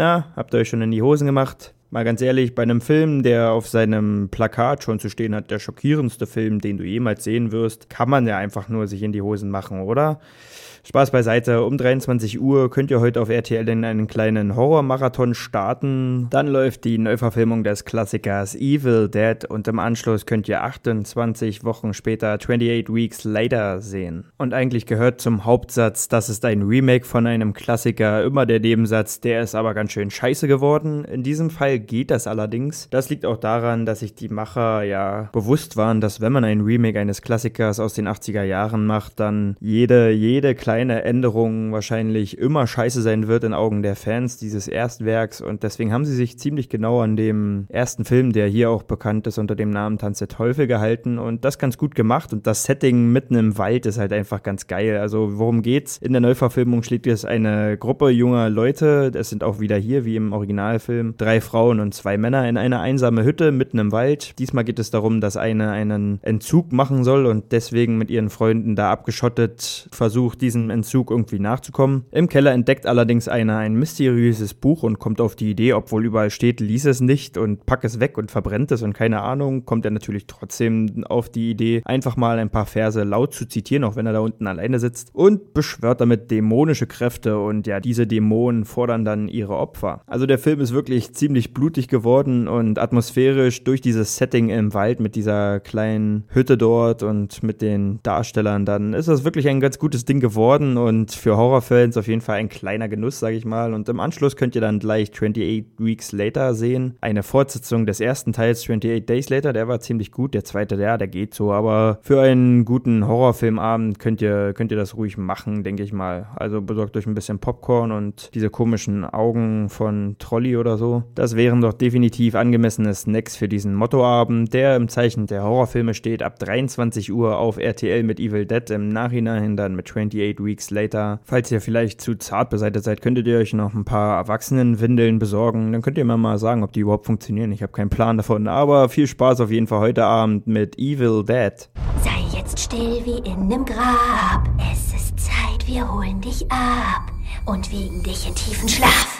Na, habt ihr euch schon in die Hosen gemacht? Mal ganz ehrlich, bei einem Film, der auf seinem Plakat schon zu stehen hat, der schockierendste Film, den du jemals sehen wirst, kann man ja einfach nur sich in die Hosen machen, oder? Spaß beiseite, um 23 Uhr könnt ihr heute auf RTL in einen kleinen Horrormarathon starten. Dann läuft die Neuverfilmung des Klassikers Evil Dead und im Anschluss könnt ihr 28 Wochen später 28 Weeks Later sehen. Und eigentlich gehört zum Hauptsatz, das ist ein Remake von einem Klassiker, immer der Nebensatz, der ist aber ganz schön scheiße geworden. In diesem Fall geht das allerdings. Das liegt auch daran, dass sich die Macher ja bewusst waren, dass wenn man ein Remake eines Klassikers aus den 80er Jahren macht, dann jede, jede kleine Änderung wahrscheinlich immer scheiße sein wird in Augen der Fans dieses Erstwerks und deswegen haben sie sich ziemlich genau an dem ersten Film, der hier auch bekannt ist unter dem Namen Tanz der Teufel gehalten und das ganz gut gemacht und das Setting mitten im Wald ist halt einfach ganz geil. Also worum geht's? In der Neuverfilmung schlägt es eine Gruppe junger Leute, es sind auch wieder hier wie im Originalfilm, drei Frauen und zwei Männer in eine einsame Hütte mitten im Wald. Diesmal geht es darum, dass eine einen Entzug machen soll und deswegen mit ihren Freunden da abgeschottet versucht, diesem Entzug irgendwie nachzukommen. Im Keller entdeckt allerdings einer ein mysteriöses Buch und kommt auf die Idee, obwohl überall steht, lies es nicht und pack es weg und verbrennt es und keine Ahnung, kommt er natürlich trotzdem auf die Idee, einfach mal ein paar Verse laut zu zitieren, auch wenn er da unten alleine sitzt und beschwört damit dämonische Kräfte und ja, diese Dämonen fordern dann ihre Opfer. Also der Film ist wirklich ziemlich blutig geworden und atmosphärisch durch dieses Setting im Wald mit dieser kleinen Hütte dort und mit den Darstellern, dann ist das wirklich ein ganz gutes Ding geworden und für Horrorfans auf jeden Fall ein kleiner Genuss, sage ich mal. Und im Anschluss könnt ihr dann gleich 28 Weeks Later sehen. Eine Fortsetzung des ersten Teils 28 Days Later, der war ziemlich gut. Der zweite, der, der geht so. Aber für einen guten Horrorfilmabend könnt ihr, könnt ihr das ruhig machen, denke ich mal. Also besorgt euch ein bisschen Popcorn und diese komischen Augen von Trolley oder so. Das wären doch definitiv angemessene Snacks für diesen Mottoabend, der im Zeichen der Horrorfilme steht, ab 23 Uhr auf RTL mit Evil Dead, im Nachhinein dann mit 28 Weeks Later. Falls ihr vielleicht zu zart beseitigt seid, könntet ihr euch noch ein paar Erwachsenenwindeln besorgen. Dann könnt ihr mir mal sagen, ob die überhaupt funktionieren. Ich habe keinen Plan davon. Aber viel Spaß auf jeden Fall heute Abend mit Evil Dead. Sei jetzt still wie in nem Grab. Es ist Zeit, wir holen dich ab und wiegen dich in tiefen Schlaf.